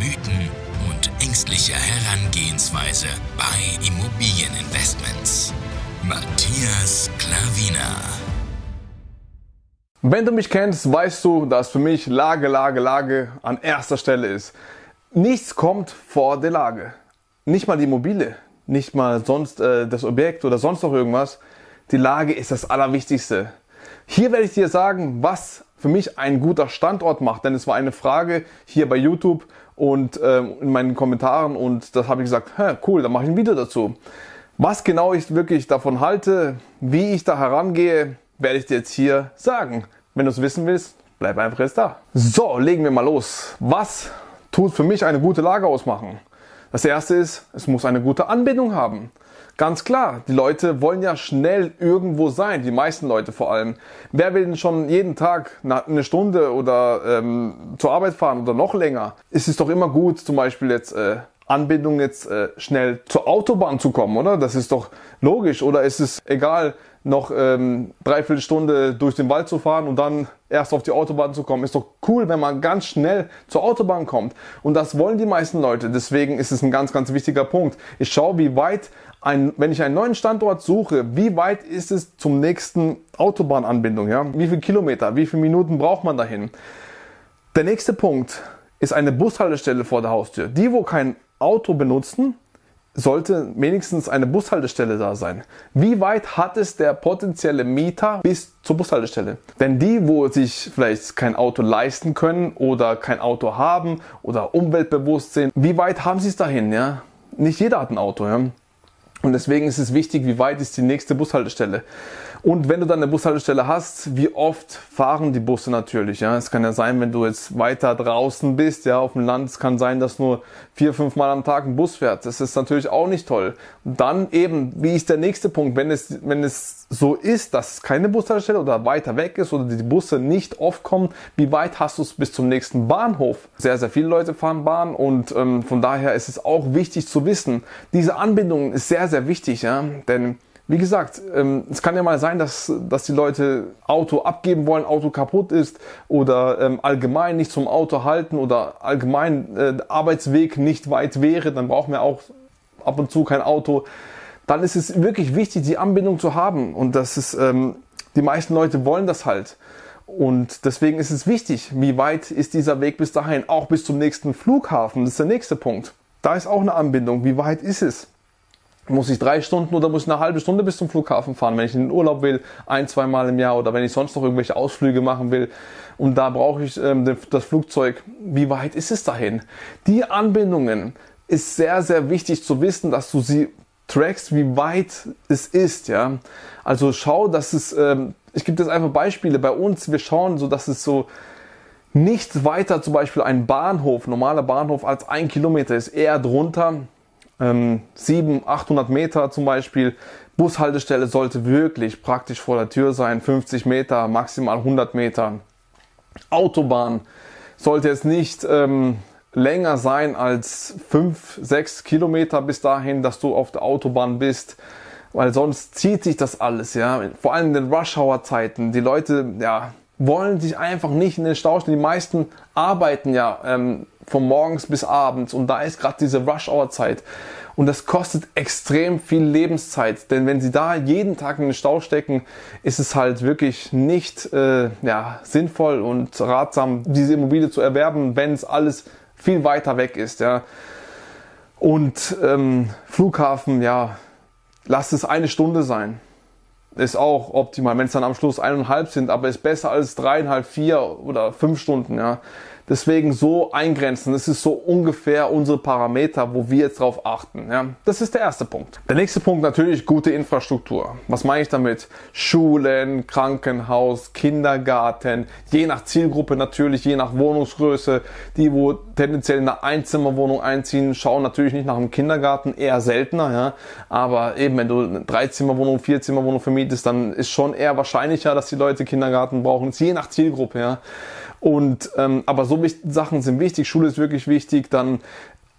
Mythen und ängstliche Herangehensweise bei Immobilieninvestments. Matthias Klavina. Wenn du mich kennst, weißt du, dass für mich Lage, Lage, Lage an erster Stelle ist. Nichts kommt vor der Lage. Nicht mal die Immobilie, nicht mal sonst äh, das Objekt oder sonst noch irgendwas. Die Lage ist das Allerwichtigste. Hier werde ich dir sagen, was für mich ein guter Standort macht, denn es war eine Frage hier bei YouTube und ähm, in meinen Kommentaren und das habe ich gesagt, cool, dann mache ich ein Video dazu. Was genau ich wirklich davon halte, wie ich da herangehe, werde ich dir jetzt hier sagen. Wenn du es wissen willst, bleib einfach jetzt da. So, legen wir mal los. Was tut für mich eine gute Lage ausmachen? Das erste ist, es muss eine gute Anbindung haben. Ganz klar, die Leute wollen ja schnell irgendwo sein, die meisten Leute vor allem. Wer will denn schon jeden Tag eine Stunde oder ähm, zur Arbeit fahren oder noch länger? Es ist doch immer gut, zum Beispiel jetzt äh, Anbindung jetzt äh, schnell zur Autobahn zu kommen, oder? Das ist doch logisch. Oder ist es egal, noch ähm, dreiviertel Stunde durch den Wald zu fahren und dann erst auf die Autobahn zu kommen. Ist doch cool, wenn man ganz schnell zur Autobahn kommt. Und das wollen die meisten Leute. Deswegen ist es ein ganz, ganz wichtiger Punkt. Ich schaue, wie weit ein, wenn ich einen neuen Standort suche, wie weit ist es zum nächsten Autobahnanbindung? Ja? Wie viele Kilometer, wie viele Minuten braucht man dahin? Der nächste Punkt ist eine Bushaltestelle vor der Haustür. Die, wo kein Auto benutzen, sollte wenigstens eine Bushaltestelle da sein. Wie weit hat es der potenzielle Mieter bis zur Bushaltestelle? Denn die, wo sich vielleicht kein Auto leisten können oder kein Auto haben oder umweltbewusst sind, wie weit haben sie es dahin? Ja? Nicht jeder hat ein Auto. Ja? Und deswegen ist es wichtig, wie weit ist die nächste Bushaltestelle. Und wenn du dann eine Bushaltestelle hast, wie oft fahren die Busse natürlich? Ja, es kann ja sein, wenn du jetzt weiter draußen bist, ja, auf dem Land, es kann sein, dass nur vier, fünf Mal am Tag ein Bus fährt. Das ist natürlich auch nicht toll. Dann eben, wie ist der nächste Punkt, wenn es, wenn es so ist, dass keine Bushaltestelle oder weiter weg ist oder die Busse nicht oft kommen, wie weit hast du es bis zum nächsten Bahnhof? Sehr, sehr viele Leute fahren Bahn und ähm, von daher ist es auch wichtig zu wissen, diese Anbindung ist sehr, sehr wichtig, ja, denn wie gesagt, ähm, es kann ja mal sein, dass, dass die Leute Auto abgeben wollen, Auto kaputt ist oder ähm, allgemein nicht zum Auto halten oder allgemein äh, Arbeitsweg nicht weit wäre, dann brauchen wir auch ab und zu kein Auto. Dann ist es wirklich wichtig, die Anbindung zu haben und das ist, ähm, die meisten Leute wollen das halt. Und deswegen ist es wichtig, wie weit ist dieser Weg bis dahin, auch bis zum nächsten Flughafen. Das ist der nächste Punkt. Da ist auch eine Anbindung. Wie weit ist es? Muss ich drei Stunden oder muss ich eine halbe Stunde bis zum Flughafen fahren, wenn ich in den Urlaub will, ein, zwei Mal im Jahr oder wenn ich sonst noch irgendwelche Ausflüge machen will. Und da brauche ich ähm, das Flugzeug. Wie weit ist es dahin? Die Anbindungen ist sehr, sehr wichtig zu wissen, dass du sie trackst, wie weit es ist. Ja, also schau, dass es. Ähm, ich gebe jetzt einfach Beispiele. Bei uns, wir schauen so, dass es so nicht weiter, zum Beispiel ein Bahnhof, normaler Bahnhof als ein Kilometer ist, eher drunter ähm, 700, 800 Meter zum Beispiel. Bushaltestelle sollte wirklich praktisch vor der Tür sein, 50 Meter, maximal 100 Meter. Autobahn sollte jetzt nicht ähm, länger sein als 5, 6 Kilometer bis dahin, dass du auf der Autobahn bist, weil sonst zieht sich das alles, ja. Vor allem in den Rush-Hour-Zeiten. Die Leute, ja, wollen sich einfach nicht in den Stau stellen. Die meisten arbeiten ja ähm, von morgens bis abends und da ist gerade diese Rush-Hour-Zeit. Und das kostet extrem viel Lebenszeit, denn wenn sie da jeden Tag in den Stau stecken, ist es halt wirklich nicht äh, ja, sinnvoll und ratsam, diese Immobilie zu erwerben, wenn es alles viel weiter weg ist. Ja. Und ähm, Flughafen, ja, lass es eine Stunde sein ist auch optimal, wenn es dann am Schluss eineinhalb sind, aber ist besser als dreieinhalb, vier oder fünf Stunden, ja. Deswegen so eingrenzen. Das ist so ungefähr unsere Parameter, wo wir jetzt drauf achten. Ja, das ist der erste Punkt. Der nächste Punkt natürlich gute Infrastruktur. Was meine ich damit? Schulen, Krankenhaus, Kindergarten, je nach Zielgruppe natürlich, je nach Wohnungsgröße. Die, wo tendenziell in eine Einzimmerwohnung einziehen, schauen natürlich nicht nach dem Kindergarten, eher seltener. Ja, aber eben wenn du eine Dreizimmerwohnung, Vierzimmerwohnung vermietest, dann ist schon eher wahrscheinlicher, dass die Leute Kindergarten brauchen. Je nach Zielgruppe. Ja. Und ähm, aber so Sachen sind wichtig. Schule ist wirklich wichtig. Dann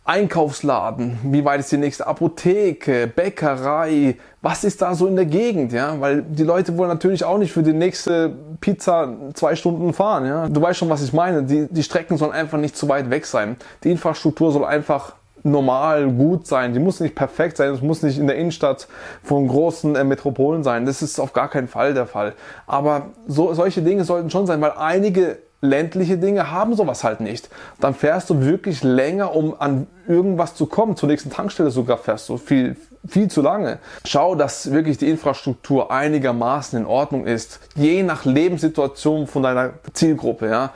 Einkaufsladen, wie weit ist die nächste Apotheke, Bäckerei, was ist da so in der Gegend, ja? Weil die Leute wollen natürlich auch nicht für die nächste Pizza zwei Stunden fahren, ja? Du weißt schon, was ich meine. Die, die Strecken sollen einfach nicht zu weit weg sein. Die Infrastruktur soll einfach normal gut sein. Die muss nicht perfekt sein. Es muss nicht in der Innenstadt von großen äh, Metropolen sein. Das ist auf gar keinen Fall der Fall. Aber so, solche Dinge sollten schon sein, weil einige ländliche Dinge haben sowas halt nicht. Dann fährst du wirklich länger, um an irgendwas zu kommen. Zur nächsten Tankstelle sogar fährst du viel, viel zu lange. Schau, dass wirklich die Infrastruktur einigermaßen in Ordnung ist. Je nach Lebenssituation von deiner Zielgruppe, ja.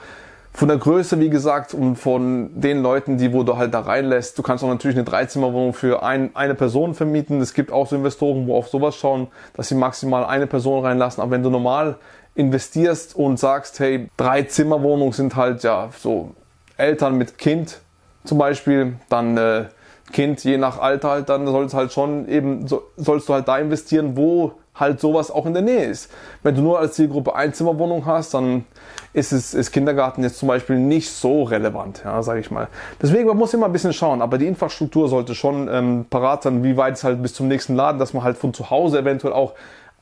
Von der Größe, wie gesagt, und von den Leuten, die wo du halt da reinlässt. Du kannst auch natürlich eine Dreizimmerwohnung für ein, eine Person vermieten. Es gibt auch so Investoren, wo auf sowas schauen, dass sie maximal eine Person reinlassen. Aber wenn du normal investierst und sagst, hey, drei Zimmerwohnungen sind halt ja so Eltern mit Kind zum Beispiel, dann äh, Kind je nach Alter halt, dann sollst halt schon eben, so, sollst du halt da investieren, wo halt sowas auch in der Nähe ist. Wenn du nur als Zielgruppe Einzimmerwohnung hast, dann ist es ist Kindergarten jetzt zum Beispiel nicht so relevant, ja, sage ich mal. Deswegen man muss immer ein bisschen schauen, aber die Infrastruktur sollte schon ähm, parat sein, wie weit es halt bis zum nächsten Laden, dass man halt von zu Hause eventuell auch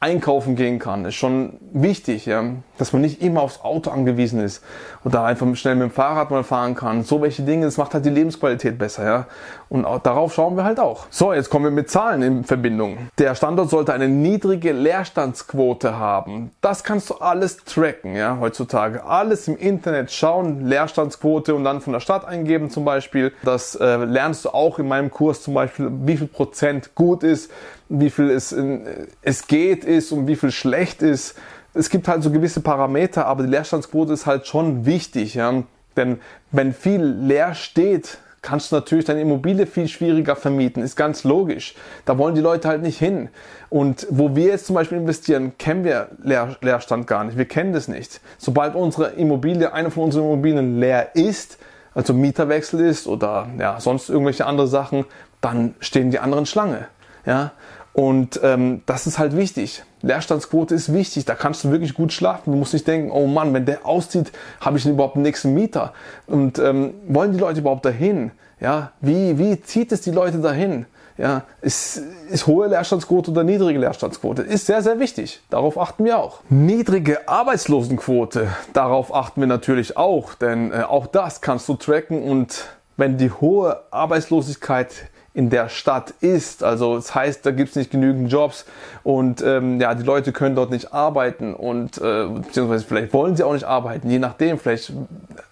einkaufen gehen kann, ist schon wichtig, ja, dass man nicht immer aufs Auto angewiesen ist oder einfach schnell mit dem Fahrrad mal fahren kann. So welche Dinge, das macht halt die Lebensqualität besser, ja. Und auch, darauf schauen wir halt auch. So, jetzt kommen wir mit Zahlen in Verbindung. Der Standort sollte eine niedrige Leerstandsquote haben. Das kannst du alles tracken, ja, heutzutage. Alles im Internet schauen, Leerstandsquote und dann von der Stadt eingeben zum Beispiel. Das äh, lernst du auch in meinem Kurs zum Beispiel, wie viel Prozent gut ist wie viel es, in, es geht ist und wie viel schlecht ist. Es gibt halt so gewisse Parameter, aber die Leerstandsquote ist halt schon wichtig, ja. Denn wenn viel leer steht, kannst du natürlich deine Immobilie viel schwieriger vermieten. Ist ganz logisch. Da wollen die Leute halt nicht hin. Und wo wir jetzt zum Beispiel investieren, kennen wir Leer, Leerstand gar nicht. Wir kennen das nicht. Sobald unsere Immobilie, eine von unseren Immobilien leer ist, also Mieterwechsel ist oder ja, sonst irgendwelche andere Sachen, dann stehen die anderen Schlange. Ja, und ähm, das ist halt wichtig. Leerstandsquote ist wichtig. Da kannst du wirklich gut schlafen. Du musst nicht denken, oh Mann, wenn der auszieht, habe ich überhaupt einen nächsten Mieter. Und ähm, wollen die Leute überhaupt dahin? Ja, wie, wie zieht es die Leute dahin? Ja, ist, ist hohe Leerstandsquote oder niedrige Leerstandsquote? Ist sehr, sehr wichtig. Darauf achten wir auch. Niedrige Arbeitslosenquote, darauf achten wir natürlich auch, denn äh, auch das kannst du tracken und wenn die hohe Arbeitslosigkeit in der Stadt ist. Also das heißt, da gibt es nicht genügend Jobs und ähm, ja, die Leute können dort nicht arbeiten und äh, beziehungsweise vielleicht wollen sie auch nicht arbeiten, je nachdem. Vielleicht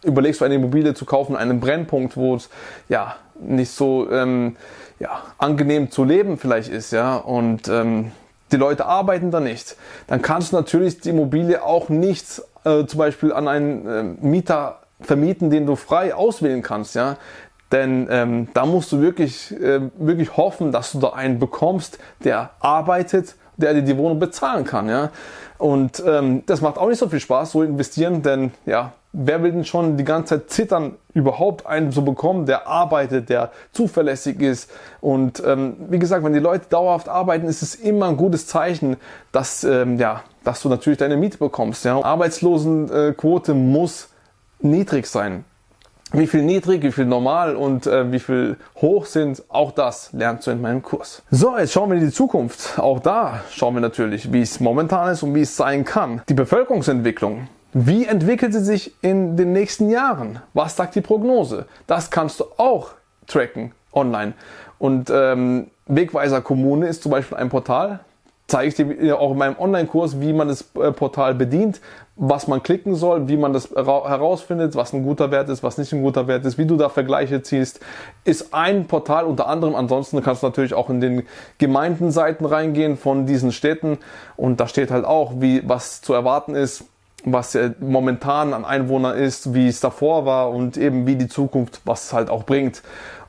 überlegst du eine Immobilie zu kaufen, einen Brennpunkt, wo es ja nicht so ähm, ja, angenehm zu leben vielleicht ist, ja und ähm, die Leute arbeiten da nicht. Dann kannst du natürlich die Immobilie auch nicht äh, zum Beispiel an einen äh, Mieter vermieten, den du frei auswählen kannst, ja. Denn ähm, da musst du wirklich, äh, wirklich hoffen, dass du da einen bekommst, der arbeitet, der dir die Wohnung bezahlen kann. Ja? Und ähm, das macht auch nicht so viel Spaß, so investieren, denn ja, wer will denn schon die ganze Zeit zittern, überhaupt einen zu bekommen, der arbeitet, der zuverlässig ist. Und ähm, wie gesagt, wenn die Leute dauerhaft arbeiten, ist es immer ein gutes Zeichen, dass, ähm, ja, dass du natürlich deine Miete bekommst. Ja? Arbeitslosenquote muss niedrig sein. Wie viel niedrig, wie viel normal und äh, wie viel hoch sind, auch das lernst du in meinem Kurs. So, jetzt schauen wir in die Zukunft. Auch da schauen wir natürlich, wie es momentan ist und wie es sein kann. Die Bevölkerungsentwicklung. Wie entwickelt sie sich in den nächsten Jahren? Was sagt die Prognose? Das kannst du auch tracken online. Und ähm, Wegweiser Kommune ist zum Beispiel ein Portal, zeige ich dir auch in meinem Online-Kurs, wie man das äh, Portal bedient, was man klicken soll, wie man das herausfindet, was ein guter Wert ist, was nicht ein guter Wert ist, wie du da Vergleiche ziehst, ist ein Portal unter anderem. Ansonsten kannst du natürlich auch in den Gemeindenseiten reingehen von diesen Städten und da steht halt auch, wie was zu erwarten ist was momentan an Einwohnern ist, wie es davor war und eben wie die Zukunft, was es halt auch bringt.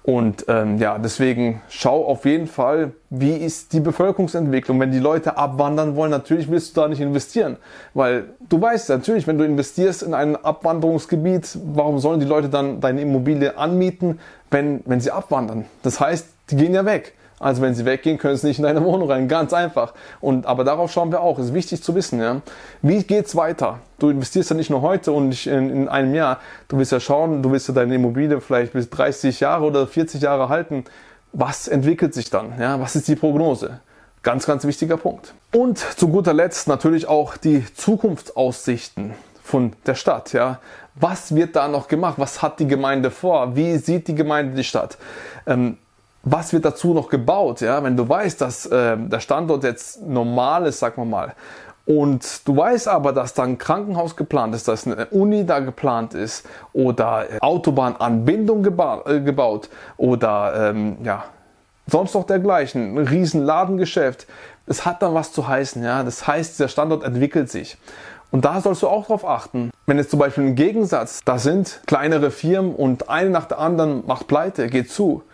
Und ähm, ja, deswegen schau auf jeden Fall, wie ist die Bevölkerungsentwicklung. Wenn die Leute abwandern wollen, natürlich willst du da nicht investieren. Weil du weißt natürlich, wenn du investierst in ein Abwanderungsgebiet, warum sollen die Leute dann deine Immobilie anmieten, wenn, wenn sie abwandern? Das heißt, die gehen ja weg. Also wenn sie weggehen, können sie nicht in deine Wohnung rein. Ganz einfach. Und, aber darauf schauen wir auch. Ist wichtig zu wissen, ja. Wie geht's weiter? Du investierst ja nicht nur heute und nicht in, in einem Jahr. Du willst ja schauen, du willst ja deine Immobilie vielleicht bis 30 Jahre oder 40 Jahre halten. Was entwickelt sich dann? Ja, was ist die Prognose? Ganz, ganz wichtiger Punkt. Und zu guter Letzt natürlich auch die Zukunftsaussichten von der Stadt. Ja, was wird da noch gemacht? Was hat die Gemeinde vor? Wie sieht die Gemeinde die Stadt? Ähm, was wird dazu noch gebaut? Ja, wenn du weißt, dass äh, der Standort jetzt normal ist, sagen wir mal, und du weißt aber, dass da ein Krankenhaus geplant ist, dass eine Uni da geplant ist oder äh, Autobahnanbindung geba äh, gebaut oder ähm, ja, sonst noch dergleichen, ein riesen. Es hat dann was zu heißen, ja. Das heißt, der Standort entwickelt sich. Und da sollst du auch drauf achten. Wenn jetzt zum Beispiel ein Gegensatz, da sind kleinere Firmen und eine nach der anderen macht pleite, geht zu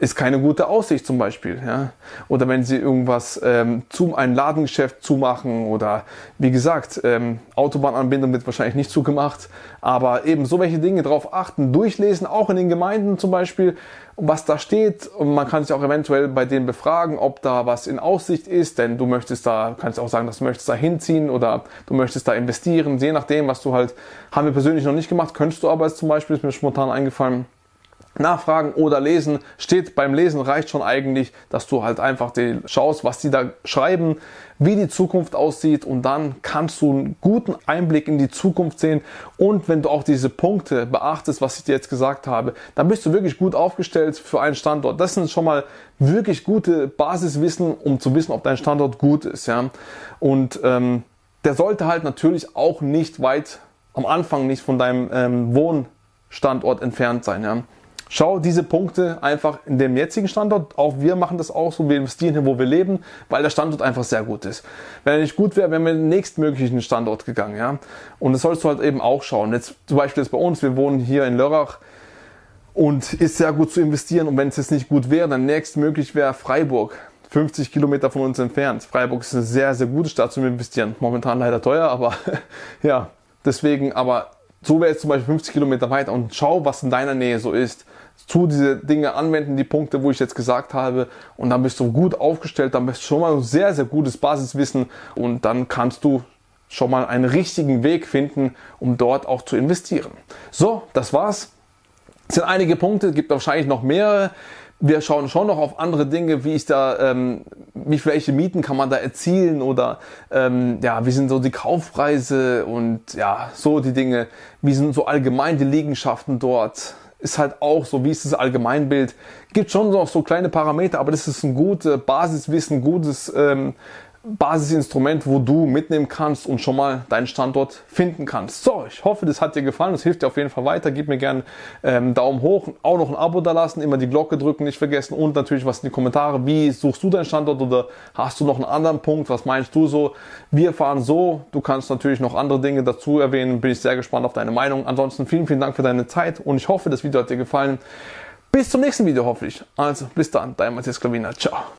ist keine gute Aussicht zum Beispiel. Ja? Oder wenn sie irgendwas ähm, zum ein Ladengeschäft zumachen oder wie gesagt, ähm, Autobahnanbindung wird wahrscheinlich nicht zugemacht, aber eben so welche Dinge darauf achten, durchlesen, auch in den Gemeinden zum Beispiel, was da steht und man kann sich auch eventuell bei denen befragen, ob da was in Aussicht ist, denn du möchtest da, kannst auch sagen, dass du möchtest da hinziehen oder du möchtest da investieren, je nachdem, was du halt, haben wir persönlich noch nicht gemacht, könntest du aber jetzt zum Beispiel, ist mir spontan eingefallen, nachfragen oder lesen. Steht beim Lesen reicht schon eigentlich, dass du halt einfach die schaust, was die da schreiben, wie die Zukunft aussieht und dann kannst du einen guten Einblick in die Zukunft sehen und wenn du auch diese Punkte beachtest, was ich dir jetzt gesagt habe, dann bist du wirklich gut aufgestellt für einen Standort. Das sind schon mal wirklich gute Basiswissen, um zu wissen, ob dein Standort gut ist, ja. Und ähm, der sollte halt natürlich auch nicht weit am Anfang nicht von deinem ähm, Wohnstandort entfernt sein, ja. Schau diese Punkte einfach in dem jetzigen Standort. Auch wir machen das auch so. Wir investieren hier, wo wir leben, weil der Standort einfach sehr gut ist. Wenn er nicht gut wäre, wären wir in den nächstmöglichen Standort gegangen. Ja? Und das sollst du halt eben auch schauen. Jetzt zum Beispiel jetzt bei uns. Wir wohnen hier in Lörrach und ist sehr gut zu investieren. Und wenn es jetzt nicht gut wäre, dann nächstmöglich wäre Freiburg. 50 Kilometer von uns entfernt. Freiburg ist eine sehr, sehr gute Stadt zum Investieren. Momentan leider teuer, aber ja, deswegen, aber so wäre jetzt zum Beispiel 50 Kilometer weiter und schau, was in deiner Nähe so ist zu diese Dinge anwenden, die Punkte, wo ich jetzt gesagt habe. Und dann bist du gut aufgestellt, dann bist du schon mal ein sehr, sehr gutes Basiswissen und dann kannst du schon mal einen richtigen Weg finden, um dort auch zu investieren. So, das war's. Es sind einige Punkte, gibt wahrscheinlich noch mehrere. Wir schauen schon noch auf andere Dinge, wie ist da, ähm, wie welche Mieten kann man da erzielen oder ähm, ja, wie sind so die Kaufpreise und ja, so die Dinge, wie sind so allgemein die Liegenschaften dort, ist halt auch so, wie ist das Allgemeinbild. Gibt schon noch so kleine Parameter, aber das ist ein gutes Basiswissen, gutes ähm, Basisinstrument, wo du mitnehmen kannst und schon mal deinen Standort finden kannst. So, ich hoffe, das hat dir gefallen. Das hilft dir auf jeden Fall weiter. Gib mir gerne ähm, Daumen hoch, auch noch ein Abo da lassen, immer die Glocke drücken, nicht vergessen und natürlich was in die Kommentare. Wie suchst du deinen Standort oder hast du noch einen anderen Punkt? Was meinst du so? Wir fahren so. Du kannst natürlich noch andere Dinge dazu erwähnen. Bin ich sehr gespannt auf deine Meinung. Ansonsten vielen, vielen Dank für deine Zeit und ich hoffe, das Video hat dir gefallen. Bis zum nächsten Video hoffentlich. Also bis dann, dein Matthias Klavina. Ciao.